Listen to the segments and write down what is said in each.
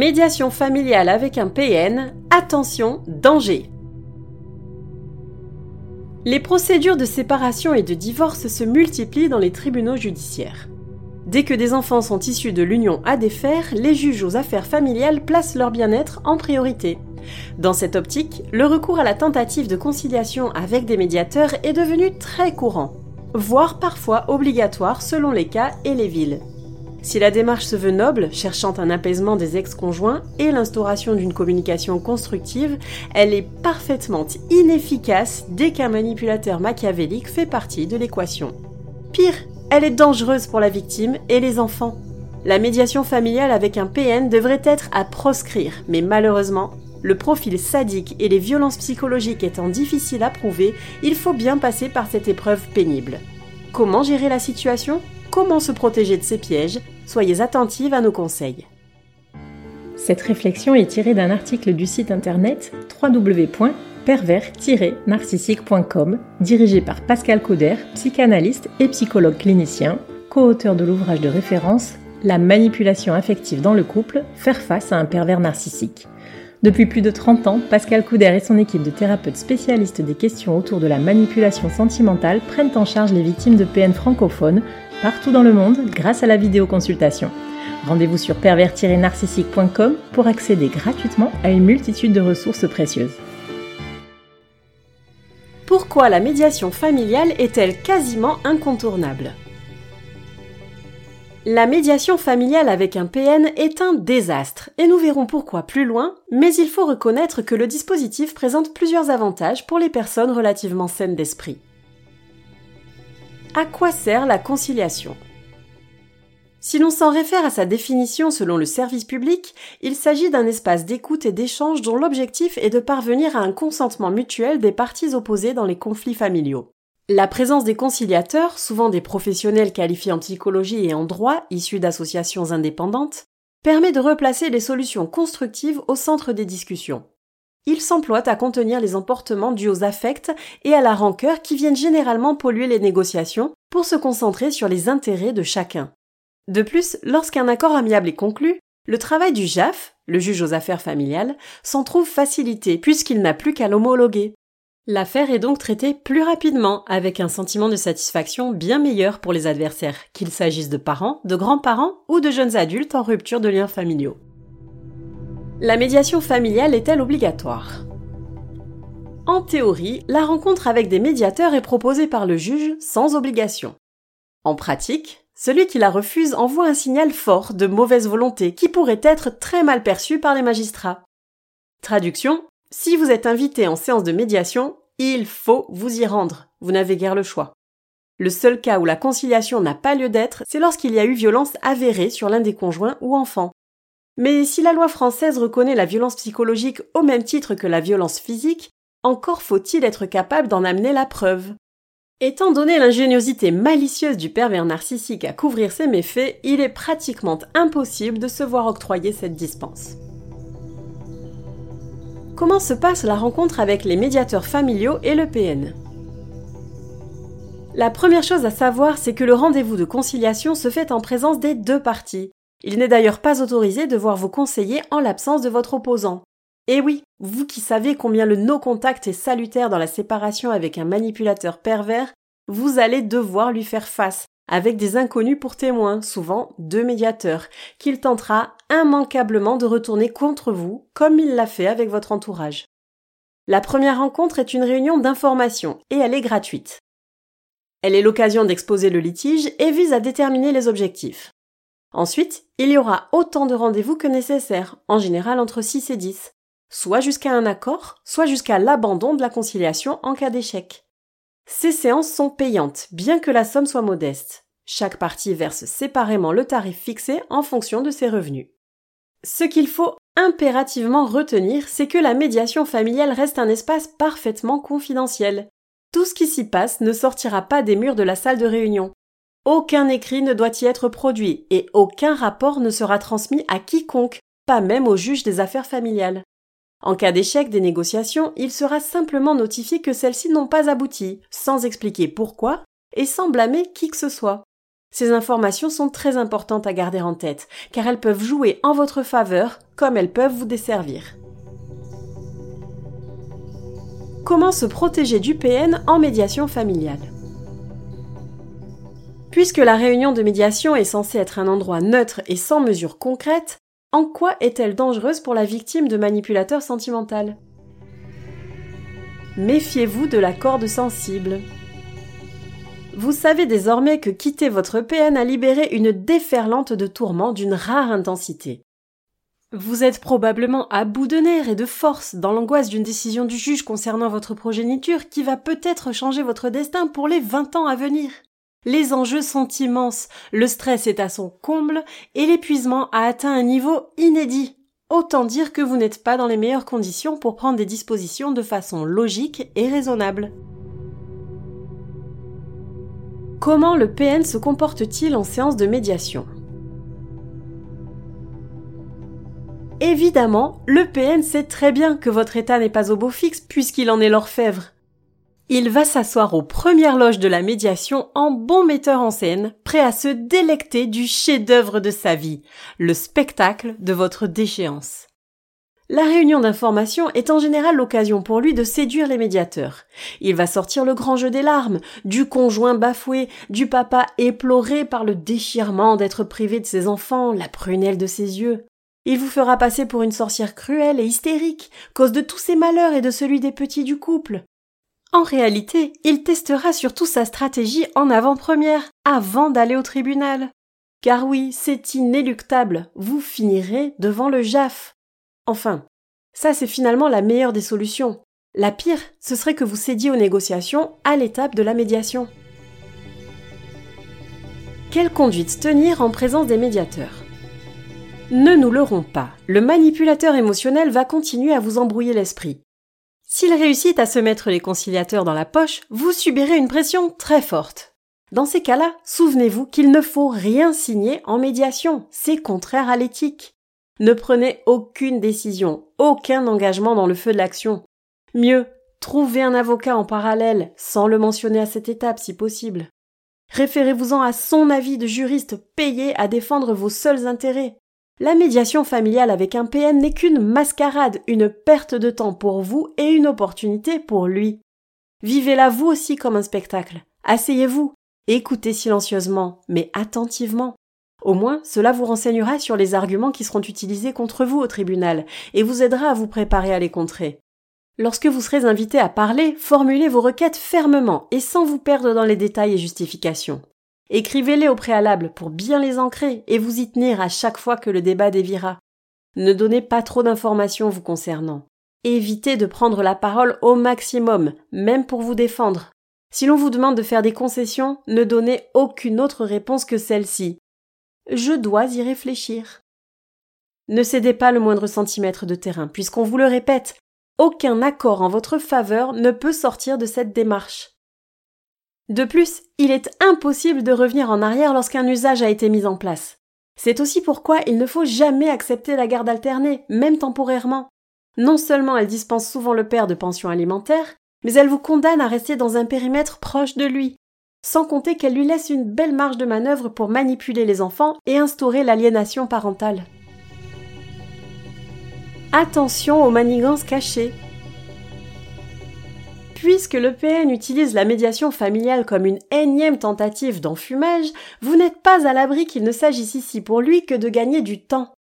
Médiation familiale avec un PN, attention, danger. Les procédures de séparation et de divorce se multiplient dans les tribunaux judiciaires. Dès que des enfants sont issus de l'union à défaire, les juges aux affaires familiales placent leur bien-être en priorité. Dans cette optique, le recours à la tentative de conciliation avec des médiateurs est devenu très courant, voire parfois obligatoire selon les cas et les villes. Si la démarche se veut noble, cherchant un apaisement des ex-conjoints et l'instauration d'une communication constructive, elle est parfaitement inefficace dès qu'un manipulateur machiavélique fait partie de l'équation. Pire, elle est dangereuse pour la victime et les enfants. La médiation familiale avec un PN devrait être à proscrire, mais malheureusement, le profil sadique et les violences psychologiques étant difficiles à prouver, il faut bien passer par cette épreuve pénible. Comment gérer la situation? Comment se protéger de ces pièges Soyez attentive à nos conseils. Cette réflexion est tirée d'un article du site internet www.pervers-narcissique.com, dirigé par Pascal Cauder, psychanalyste et psychologue clinicien, co-auteur de l'ouvrage de référence La manipulation affective dans le couple, faire face à un pervers narcissique. Depuis plus de 30 ans, Pascal Couder et son équipe de thérapeutes spécialistes des questions autour de la manipulation sentimentale prennent en charge les victimes de PN francophones partout dans le monde grâce à la vidéoconsultation. Rendez-vous sur pervers-narcissique.com pour accéder gratuitement à une multitude de ressources précieuses. Pourquoi la médiation familiale est-elle quasiment incontournable? La médiation familiale avec un PN est un désastre, et nous verrons pourquoi plus loin, mais il faut reconnaître que le dispositif présente plusieurs avantages pour les personnes relativement saines d'esprit. À quoi sert la conciliation? Si l'on s'en réfère à sa définition selon le service public, il s'agit d'un espace d'écoute et d'échange dont l'objectif est de parvenir à un consentement mutuel des parties opposées dans les conflits familiaux. La présence des conciliateurs, souvent des professionnels qualifiés en psychologie et en droit, issus d'associations indépendantes, permet de replacer les solutions constructives au centre des discussions. Il s'emploie à contenir les emportements dus aux affects et à la rancœur qui viennent généralement polluer les négociations pour se concentrer sur les intérêts de chacun. De plus, lorsqu'un accord amiable est conclu, le travail du JAF, le juge aux affaires familiales, s'en trouve facilité puisqu'il n'a plus qu'à l'homologuer. L'affaire est donc traitée plus rapidement, avec un sentiment de satisfaction bien meilleur pour les adversaires, qu'il s'agisse de parents, de grands-parents ou de jeunes adultes en rupture de liens familiaux. La médiation familiale est-elle obligatoire? En théorie, la rencontre avec des médiateurs est proposée par le juge sans obligation. En pratique, celui qui la refuse envoie un signal fort de mauvaise volonté qui pourrait être très mal perçu par les magistrats. Traduction Si vous êtes invité en séance de médiation, il faut vous y rendre, vous n'avez guère le choix. Le seul cas où la conciliation n'a pas lieu d'être, c'est lorsqu'il y a eu violence avérée sur l'un des conjoints ou enfants. Mais si la loi française reconnaît la violence psychologique au même titre que la violence physique, encore faut-il être capable d'en amener la preuve. Étant donné l'ingéniosité malicieuse du pervers narcissique à couvrir ses méfaits, il est pratiquement impossible de se voir octroyer cette dispense. Comment se passe la rencontre avec les médiateurs familiaux et le PN La première chose à savoir, c'est que le rendez-vous de conciliation se fait en présence des deux parties, il n'est d'ailleurs pas autorisé de voir vos conseillers en l'absence de votre opposant. Et oui, vous qui savez combien le no-contact est salutaire dans la séparation avec un manipulateur pervers, vous allez devoir lui faire face, avec des inconnus pour témoins, souvent deux médiateurs, qu'il tentera immanquablement de retourner contre vous, comme il l'a fait avec votre entourage. La première rencontre est une réunion d'information, et elle est gratuite. Elle est l'occasion d'exposer le litige et vise à déterminer les objectifs. Ensuite, il y aura autant de rendez-vous que nécessaire, en général entre 6 et 10, soit jusqu'à un accord, soit jusqu'à l'abandon de la conciliation en cas d'échec. Ces séances sont payantes, bien que la somme soit modeste. Chaque partie verse séparément le tarif fixé en fonction de ses revenus. Ce qu'il faut impérativement retenir, c'est que la médiation familiale reste un espace parfaitement confidentiel. Tout ce qui s'y passe ne sortira pas des murs de la salle de réunion. Aucun écrit ne doit y être produit et aucun rapport ne sera transmis à quiconque, pas même au juge des affaires familiales. En cas d'échec des négociations, il sera simplement notifié que celles-ci n'ont pas abouti, sans expliquer pourquoi et sans blâmer qui que ce soit. Ces informations sont très importantes à garder en tête, car elles peuvent jouer en votre faveur comme elles peuvent vous desservir. Comment se protéger du PN en médiation familiale? Puisque la réunion de médiation est censée être un endroit neutre et sans mesure concrète, en quoi est-elle dangereuse pour la victime de manipulateurs sentimental Méfiez-vous de la corde sensible. Vous savez désormais que quitter votre PN a libéré une déferlante de tourments d'une rare intensité. Vous êtes probablement à bout de nerfs et de force dans l'angoisse d'une décision du juge concernant votre progéniture qui va peut-être changer votre destin pour les vingt ans à venir. Les enjeux sont immenses, le stress est à son comble et l'épuisement a atteint un niveau inédit. Autant dire que vous n'êtes pas dans les meilleures conditions pour prendre des dispositions de façon logique et raisonnable. Comment le PN se comporte-t-il en séance de médiation? Évidemment, le PN sait très bien que votre état n'est pas au beau fixe puisqu'il en est l'orfèvre. Il va s'asseoir aux premières loges de la médiation en bon metteur en scène, prêt à se délecter du chef-d'œuvre de sa vie, le spectacle de votre déchéance. La réunion d'information est en général l'occasion pour lui de séduire les médiateurs. Il va sortir le grand jeu des larmes, du conjoint bafoué, du papa éploré par le déchirement d'être privé de ses enfants, la prunelle de ses yeux. Il vous fera passer pour une sorcière cruelle et hystérique, cause de tous ses malheurs et de celui des petits du couple. En réalité, il testera surtout sa stratégie en avant-première, avant d'aller au tribunal. Car oui, c'est inéluctable, vous finirez devant le JAF. Enfin, ça c'est finalement la meilleure des solutions. La pire, ce serait que vous cédiez aux négociations à l'étape de la médiation. Quelle conduite tenir en présence des médiateurs? Ne nous leurrons pas, le manipulateur émotionnel va continuer à vous embrouiller l'esprit. S'il réussit à se mettre les conciliateurs dans la poche, vous subirez une pression très forte. Dans ces cas-là, souvenez-vous qu'il ne faut rien signer en médiation, c'est contraire à l'éthique. Ne prenez aucune décision, aucun engagement dans le feu de l'action. Mieux, trouvez un avocat en parallèle, sans le mentionner à cette étape si possible. Référez-vous-en à son avis de juriste payé à défendre vos seuls intérêts. La médiation familiale avec un PN n'est qu'une mascarade, une perte de temps pour vous et une opportunité pour lui. Vivez-la vous aussi comme un spectacle. Asseyez-vous, écoutez silencieusement, mais attentivement. Au moins, cela vous renseignera sur les arguments qui seront utilisés contre vous au tribunal et vous aidera à vous préparer à les contrer. Lorsque vous serez invité à parler, formulez vos requêtes fermement et sans vous perdre dans les détails et justifications. Écrivez-les au préalable pour bien les ancrer et vous y tenir à chaque fois que le débat dévira. Ne donnez pas trop d'informations vous concernant. Évitez de prendre la parole au maximum, même pour vous défendre. Si l'on vous demande de faire des concessions, ne donnez aucune autre réponse que celle-ci. Je dois y réfléchir. Ne cédez pas le moindre centimètre de terrain, puisqu'on vous le répète, aucun accord en votre faveur ne peut sortir de cette démarche. De plus, il est impossible de revenir en arrière lorsqu'un usage a été mis en place. C'est aussi pourquoi il ne faut jamais accepter la garde alternée, même temporairement. Non seulement elle dispense souvent le père de pension alimentaire, mais elle vous condamne à rester dans un périmètre proche de lui. Sans compter qu'elle lui laisse une belle marge de manœuvre pour manipuler les enfants et instaurer l'aliénation parentale. Attention aux manigances cachées. Puisque le PN utilise la médiation familiale comme une énième tentative d'enfumage, vous n'êtes pas à l'abri qu'il ne s'agisse ici pour lui que de gagner du temps.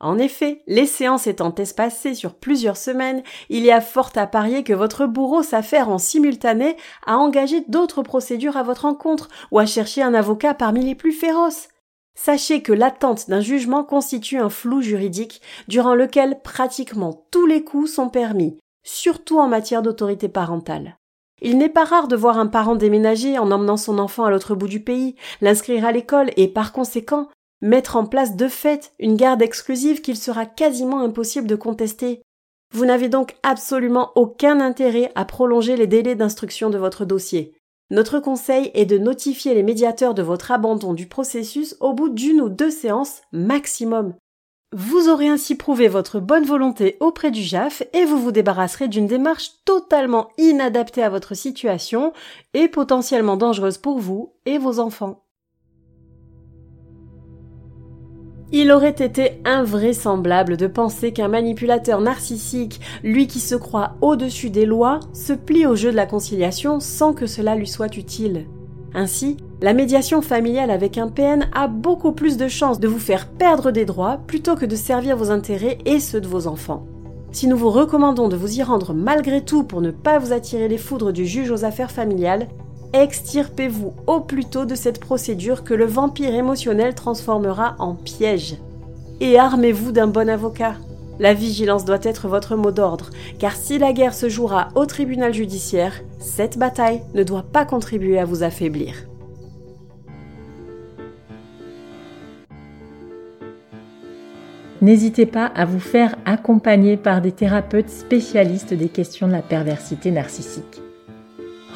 En effet, les séances étant espacées sur plusieurs semaines, il y a fort à parier que votre bourreau s'affaire en simultané à engager d'autres procédures à votre encontre ou à chercher un avocat parmi les plus féroces. Sachez que l'attente d'un jugement constitue un flou juridique durant lequel pratiquement tous les coups sont permis, surtout en matière d'autorité parentale. Il n'est pas rare de voir un parent déménager en emmenant son enfant à l'autre bout du pays, l'inscrire à l'école et par conséquent mettre en place de fait une garde exclusive qu'il sera quasiment impossible de contester. Vous n'avez donc absolument aucun intérêt à prolonger les délais d'instruction de votre dossier. Notre conseil est de notifier les médiateurs de votre abandon du processus au bout d'une ou deux séances maximum. Vous aurez ainsi prouvé votre bonne volonté auprès du JAF et vous vous débarrasserez d'une démarche totalement inadaptée à votre situation et potentiellement dangereuse pour vous et vos enfants. Il aurait été invraisemblable de penser qu'un manipulateur narcissique, lui qui se croit au-dessus des lois, se plie au jeu de la conciliation sans que cela lui soit utile. Ainsi, la médiation familiale avec un PN a beaucoup plus de chances de vous faire perdre des droits plutôt que de servir vos intérêts et ceux de vos enfants. Si nous vous recommandons de vous y rendre malgré tout pour ne pas vous attirer les foudres du juge aux affaires familiales, extirpez-vous au plus tôt de cette procédure que le vampire émotionnel transformera en piège. Et armez-vous d'un bon avocat. La vigilance doit être votre mot d'ordre, car si la guerre se jouera au tribunal judiciaire, cette bataille ne doit pas contribuer à vous affaiblir. N'hésitez pas à vous faire accompagner par des thérapeutes spécialistes des questions de la perversité narcissique.